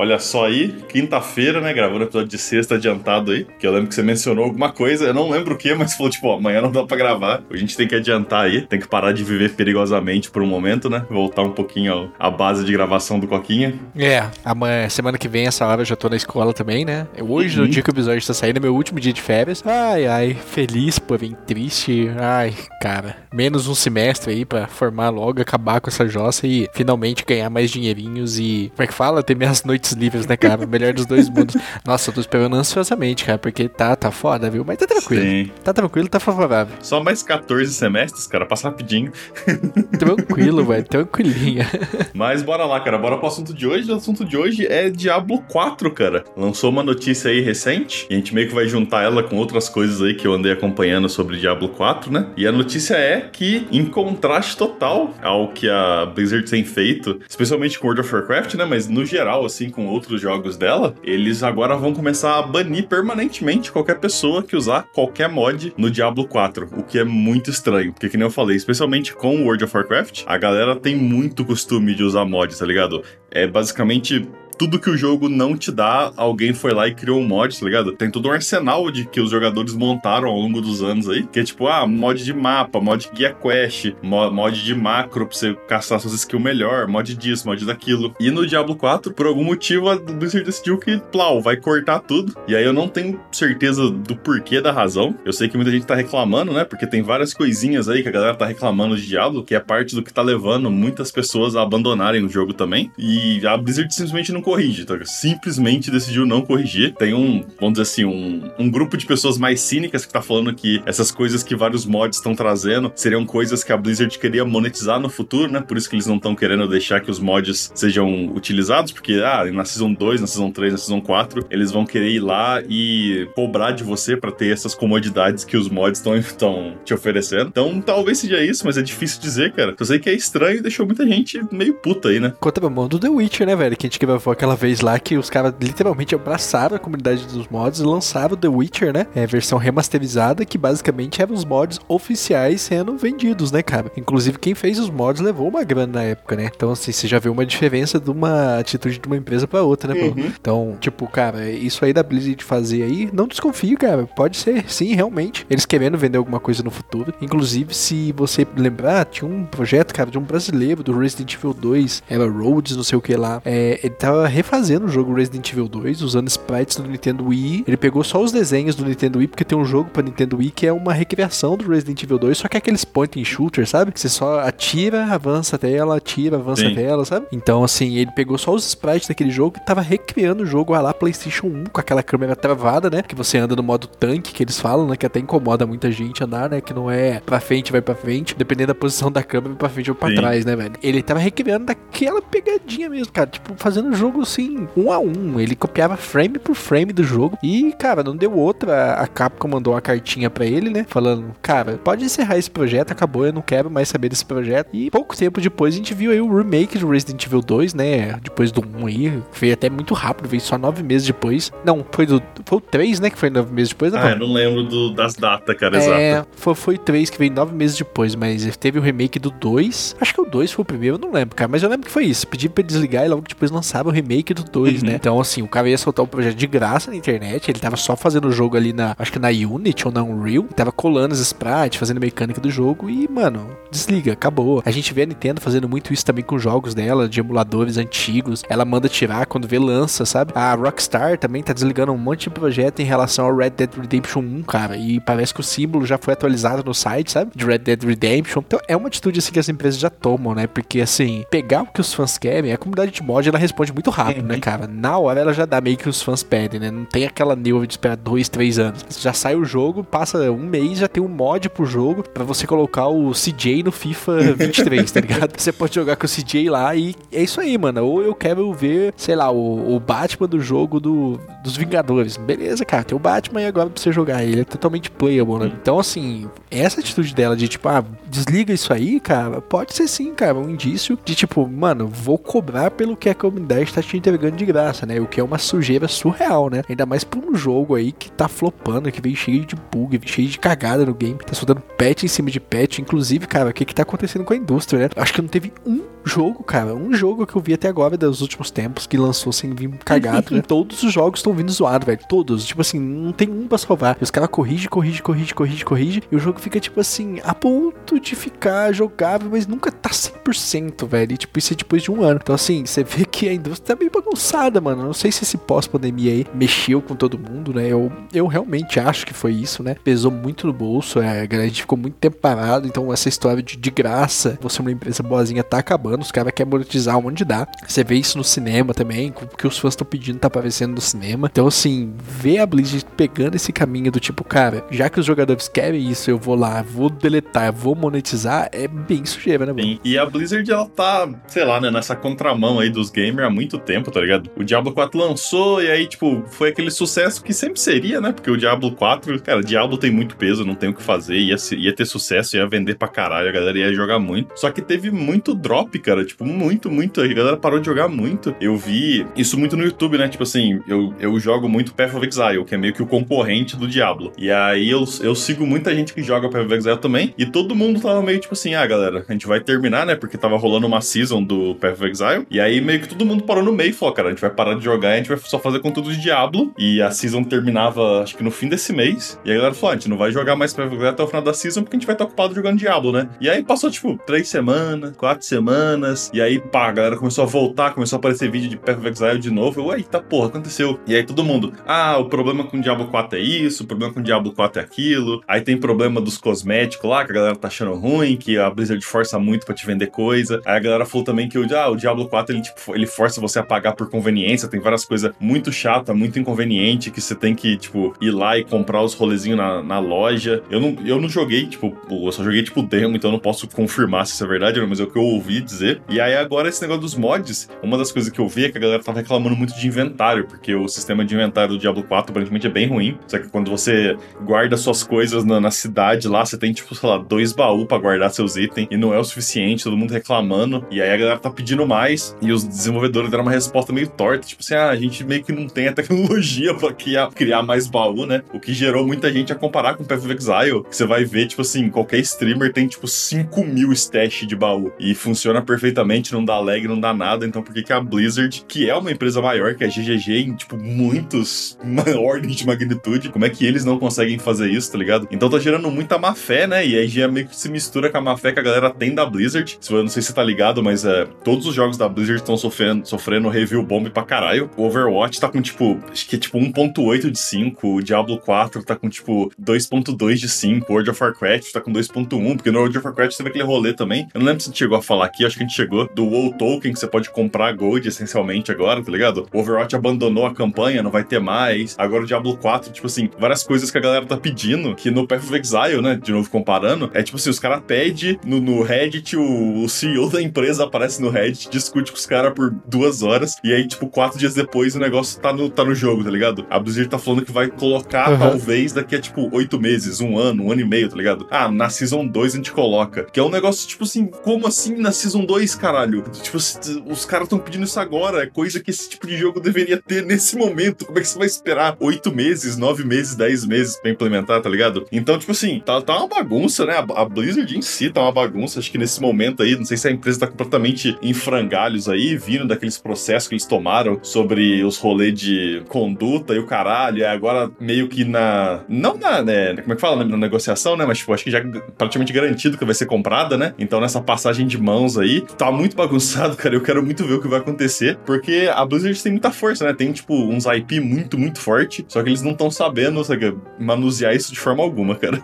Olha só aí, quinta-feira, né? Gravando episódio de sexta adiantado aí. Que eu lembro que você mencionou alguma coisa, eu não lembro o que, mas falou, tipo, ó, amanhã não dá pra gravar. A gente tem que adiantar aí, tem que parar de viver perigosamente por um momento, né? Voltar um pouquinho à base de gravação do Coquinha. É, amanhã, semana que vem, essa hora eu já tô na escola também, né? Hoje, uhum. no dia que o episódio tá saindo, é meu último dia de férias. Ai, ai, feliz, porém triste. Ai, cara, menos um semestre aí pra formar logo, acabar com essa jossa e finalmente ganhar mais dinheirinhos e, como é que fala? Ter minhas noites livres, né, cara? Melhor dos dois mundos. Nossa, eu tô esperando ansiosamente, cara, porque tá, tá foda, viu? Mas tá tranquilo. Sim. Tá tranquilo, tá favorável. Só mais 14 semestres, cara, passa rapidinho. Tranquilo, velho, tranquilinha. Mas bora lá, cara, bora pro assunto de hoje. O assunto de hoje é Diablo 4, cara. Lançou uma notícia aí recente, e a gente meio que vai juntar ela com outras coisas aí que eu andei acompanhando sobre Diablo 4, né? E a notícia é que, em contraste total ao que a Blizzard tem feito, especialmente com World of Warcraft, né? Mas no geral, assim, com outros jogos dela, eles agora vão começar a banir permanentemente qualquer pessoa que usar qualquer mod no Diablo 4, o que é muito estranho, porque que nem eu falei, especialmente com World of Warcraft, a galera tem muito costume de usar mods, tá ligado? É basicamente tudo que o jogo não te dá, alguém foi lá e criou um mod, tá ligado? Tem todo um arsenal de que os jogadores montaram ao longo dos anos aí, que é tipo, ah, mod de mapa, mod guia quest, mod de macro pra você caçar suas skills melhor, mod disso, mod daquilo. E no Diablo 4, por algum motivo, a Blizzard decidiu que, plau, vai cortar tudo. E aí eu não tenho certeza do porquê da razão. Eu sei que muita gente tá reclamando, né? Porque tem várias coisinhas aí que a galera tá reclamando de Diablo, que é parte do que tá levando muitas pessoas a abandonarem o jogo também. E a Blizzard simplesmente não corrige, tá? simplesmente decidiu não corrigir. Tem um, vamos dizer assim, um, um grupo de pessoas mais cínicas que tá falando que essas coisas que vários mods estão trazendo seriam coisas que a Blizzard queria monetizar no futuro, né? Por isso que eles não estão querendo deixar que os mods sejam utilizados, porque ah, na Season 2, na Season 3, na Season 4, eles vão querer ir lá e cobrar de você para ter essas comodidades que os mods estão te oferecendo. Então talvez seja isso, mas é difícil dizer, cara. Eu sei que é estranho e deixou muita gente meio puta aí, né? Conta pra mão do The Witcher, né, velho? Que a gente gravou aquela vez lá que os caras literalmente abraçaram a comunidade dos mods e lançaram The Witcher, né? É, versão remasterizada, que basicamente eram os mods oficiais sendo vendidos, né, cara? Inclusive, quem fez os mods levou uma grana na época, né? Então, assim, você já vê uma diferença de uma atitude de uma empresa pra outra, né, uhum. Então, tipo, cara, isso aí da Blizzard fazer aí, não desconfio, cara. Pode ser, sim, realmente. Eles querendo vender alguma coisa no futuro. Inclusive, se você lembrar, tinha um projeto, cara, de um brasileiro do Resident Evil 2, era Rhodes, não sei o que lá. É, ele tava refazendo o jogo Resident Evil 2, usando sprites do Nintendo Wii. Ele pegou só os desenhos do Nintendo Wii, porque tem um jogo pra Nintendo Wii que é uma recriação do Resident Evil 2, só que é aqueles point and shooter, sabe? Que você só atira, avança até ela, atira, avança Sim. até ela, sabe? Então, assim, ele pegou só os sprites daquele jogo e tava recriando o jogo lá PlayStation 1 com aquela câmera travada, né? Que você anda no modo tanque, que eles falam, né? Que até incomoda muita gente andar, né? Que não é pra frente, vai pra frente, dependendo da posição da câmera, pra frente ou pra Sim. trás, né, velho? Ele tava recriando daquela pegadinha mesmo, cara. Tipo, fazendo o jogo assim, um a um. Ele copiava frame por frame do jogo. E, cara, não deu outra. A Capcom mandou uma cartinha para ele, né? Falando, cara, pode encerrar esse projeto, acabou, eu não quero mais saber desse projeto. E pouco tempo depois a gente viu aí o remake do Resident Evil 2, né? Depois do 1 aí. Veio até muito rápido, veio só nove meses depois. Não, foi do. Foi o 3, né? Que foi nove meses depois, né? Ah, eu não lembro do, das datas, cara, é, exato. Foi, foi o 3 que veio nove meses depois, mas teve o remake do 2. Acho que o 2 foi o primeiro, eu não lembro, cara. Mas eu lembro que foi isso. Pedi pra desligar e logo depois lançava o remake do 2, uhum. né? Então, assim, o cara ia soltar o um projeto de graça na internet. Ele tava só fazendo o jogo ali na. Acho que na Unity ou na Unreal. Tava colando as sprites, fazendo mecânica do jogo. E, mano, desliga, acabou. A gente vê a Nintendo fazendo muito isso também com jogos dela, de emuladores antigos. Ela manda tirar quando vê lança, sabe? A Rockstar também tá desligando um monte de projeto em relação ao Red Dead Redemption 1, cara. E parece que o símbolo já foi atualizado no site, sabe? De Red Dead Redemption. Então é uma atitude assim que as empresas já tomam, né? Porque assim, pegar o que os fãs querem, a comunidade de mod ela responde muito rápido, né, cara? Na hora ela já dá meio que os fãs pedem, né? Não tem aquela neuva de esperar dois, três anos. Já sai o jogo, passa um mês, já tem um mod pro jogo para você colocar o CJ no FIFA 23, tá ligado? Você pode jogar com o CJ lá e é isso aí, mano. Ou eu quero ver, sei lá, o, o Batman do jogo do, do dos Vingadores. Beleza, cara, tem o Batman e agora pra você jogar ele é totalmente playable, né? Então, assim, essa atitude dela de tipo, ah, desliga isso aí, cara, pode ser sim, cara, um indício de tipo, mano, vou cobrar pelo que a comunidade te entregando de graça, né? O que é uma sujeira surreal, né? Ainda mais por um jogo aí que tá flopando, que vem cheio de bug, cheio de cagada no game, tá soltando patch em cima de patch. Inclusive, cara, o que que tá acontecendo com a indústria, né? Acho que não teve um jogo, cara, um jogo que eu vi até agora dos últimos tempos que lançou sem vir cagado, né? Todos os jogos estão vindo zoado, velho. Todos. Tipo assim, não tem um pra salvar. E os caras corrigem, corrigem, corrigem, corrigem, corrigem. E o jogo fica, tipo assim, a ponto de ficar jogável, mas nunca tá 100%, velho. E, tipo, isso é depois de um ano. Então, assim, você vê que a indústria tá meio bagunçada, mano. Não sei se esse pós-pandemia aí mexeu com todo mundo, né? Eu, eu realmente acho que foi isso, né? Pesou muito no bolso. É, a gente ficou muito tempo parado. Então, essa história de, de graça, você é uma empresa boazinha, tá acabando. Os caras querem monetizar onde dá. Você vê isso no cinema também, que os fãs estão pedindo, tá aparecendo no cinema. Então, assim, ver a Blizzard pegando esse caminho do tipo, cara, já que os jogadores querem isso, eu vou lá, vou deletar, vou monetizar, é bem sujeira, né? Sim. E a Blizzard, ela tá, sei lá, né, nessa contramão aí dos gamers há muito tempo, tá ligado? O Diablo 4 lançou e aí, tipo, foi aquele sucesso que sempre seria, né? Porque o Diablo 4, cara, Diablo tem muito peso, não tem o que fazer, ia, ia ter sucesso, ia vender pra caralho, a galera ia jogar muito. Só que teve muito drop, cara, tipo, muito, muito. A galera parou de jogar muito. Eu vi isso muito no YouTube, né? Tipo assim, eu, eu jogo muito Path of Exile, que é meio que o concorrente do Diablo. E aí eu, eu sigo muita gente que joga Path of Exile também, e todo mundo tava meio tipo assim, ah, galera, a gente vai terminar, né? Porque tava rolando uma season do Path of Exile, e aí meio que todo mundo parou no meio e falou, cara, a gente vai parar de jogar, a gente vai só fazer conteúdo de Diablo, e a season terminava, acho que no fim desse mês, e a galera falou, ah, a gente não vai jogar mais Path of Exile até o final da season, porque a gente vai estar ocupado jogando Diablo, né? E aí passou, tipo, três semanas, quatro semanas, e aí, pá, a galera começou a voltar, começou a aparecer vídeo de Path of Exile de novo, eu, eita porra, aconteceu. E aí todo mundo, ah, o problema com o Diablo 4 é isso, o problema com o Diablo 4 é aquilo. Aí tem problema dos cosméticos lá, que a galera tá achando ruim, que a Blizzard força muito para te vender coisa. Aí a galera falou também que o, ah, o Diablo 4 ele, tipo, ele força você a pagar por conveniência, tem várias coisas muito chata, muito inconveniente, que você tem que, tipo, ir lá e comprar os rolezinhos na, na loja. Eu não, eu não joguei, tipo, eu só joguei, tipo, demo, então eu não posso confirmar se isso é verdade, mas é o que eu ouvi dizer. E aí agora esse negócio dos mods, uma das coisas que eu vi é que a galera tava reclamando muito de inventário, porque o sistema de inventário do Diablo 4 aparentemente é bem ruim. Só que quando você guarda suas coisas na, na cidade lá, você tem, tipo, sei lá, dois baús para guardar seus itens e não é o suficiente, todo mundo reclamando. E aí a galera tá pedindo mais e os desenvolvedores deram uma resposta meio torta, tipo assim, ah, a gente meio que não tem a tecnologia pra criar, criar mais baú, né? O que gerou muita gente a comparar com Path of Exile, que você vai ver, tipo assim, qualquer streamer tem, tipo, 5 mil stash de baú e funciona perfeitamente, não dá lag, não dá nada. Então por que que a Blizzard, que é uma empresa maior que a GGG em, tipo, muitos ordens de magnitude, como é que eles não conseguem fazer isso, tá ligado? Então tá gerando muita má fé, né? E aí já meio que se mistura com a má fé que a galera tem da Blizzard. Eu não sei se tá ligado, mas é, todos os jogos da Blizzard estão sofrendo, sofrendo review bomb pra caralho. O Overwatch tá com, tipo, acho que é tipo 1.8 de 5, o Diablo 4 tá com, tipo, 2.2 de 5, World of Warcraft tá com 2.1, porque no World of Warcraft teve aquele rolê também. Eu não lembro se chegou a falar aqui, acho que a gente chegou do WoW Token, que você pode comprar Gold, essencialmente, agora, tá ligado? O Overwatch abandonou a campanha, não vai ter mais. Agora o Diablo 4, tipo assim, várias coisas que a galera tá pedindo, que no Path of Exile, né, de novo comparando, é tipo assim, os caras pedem no, no Reddit, o, o CEO da empresa aparece no Reddit, discute com os caras por duas horas, e aí, tipo, quatro dias depois o negócio tá no, tá no jogo, tá ligado? A Blizzard tá falando que vai colocar, uhum. talvez, daqui a, tipo, oito meses, um ano, um ano e meio, tá ligado? Ah, na Season 2 a gente coloca. Que é um negócio, tipo assim, como assim na Season 2, caralho? Tipo, os caras estão pedindo isso agora, é coisa que esse tipo de jogo deveria ter nesse momento. Como é que você vai esperar oito meses, nove meses, dez meses para implementar, tá ligado? Então, tipo assim, tá, tá uma bagunça, né? A, a, Blizzard em si tá uma bagunça. Acho que nesse momento aí, não sei se a empresa tá completamente em frangalhos aí, vindo daqueles processos que eles tomaram sobre os rolês de conduta e o caralho. E agora meio que na. Não na. Né, como é que fala? Na negociação, né? Mas, tipo, acho que já praticamente garantido que vai ser comprada, né? Então, nessa passagem de mãos aí, tá muito bagunçado, cara. Eu quero muito ver o que vai acontecer, porque a Blizzard tem muita força, né? Tem, tipo, uns IP muito, muito forte, só que eles não estão sabendo, sabe, manusear isso de forma alguma, cara.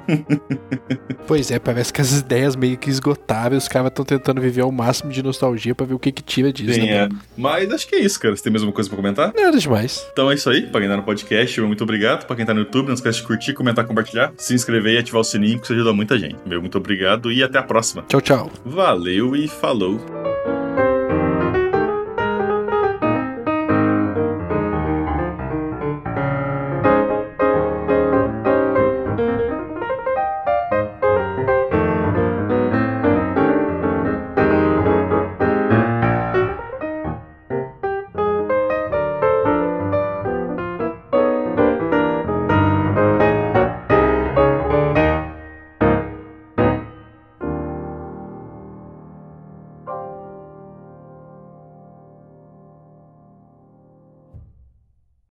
pois é, parece que as ideias meio que esgotaram os caras estão tentando viver ao máximo de nostalgia para ver o que que tira disso, né? É. Mas acho que é isso, cara. Você tem mais alguma coisa pra comentar? Nada demais. Então é isso aí. Pra quem tá no podcast, muito obrigado. Pra quem tá no YouTube, não esquece de curtir, comentar, compartilhar, se inscrever e ativar o sininho, que isso ajuda muita gente. Meu muito obrigado e até a próxima. Tchau, tchau. Valeu e falou. Lou.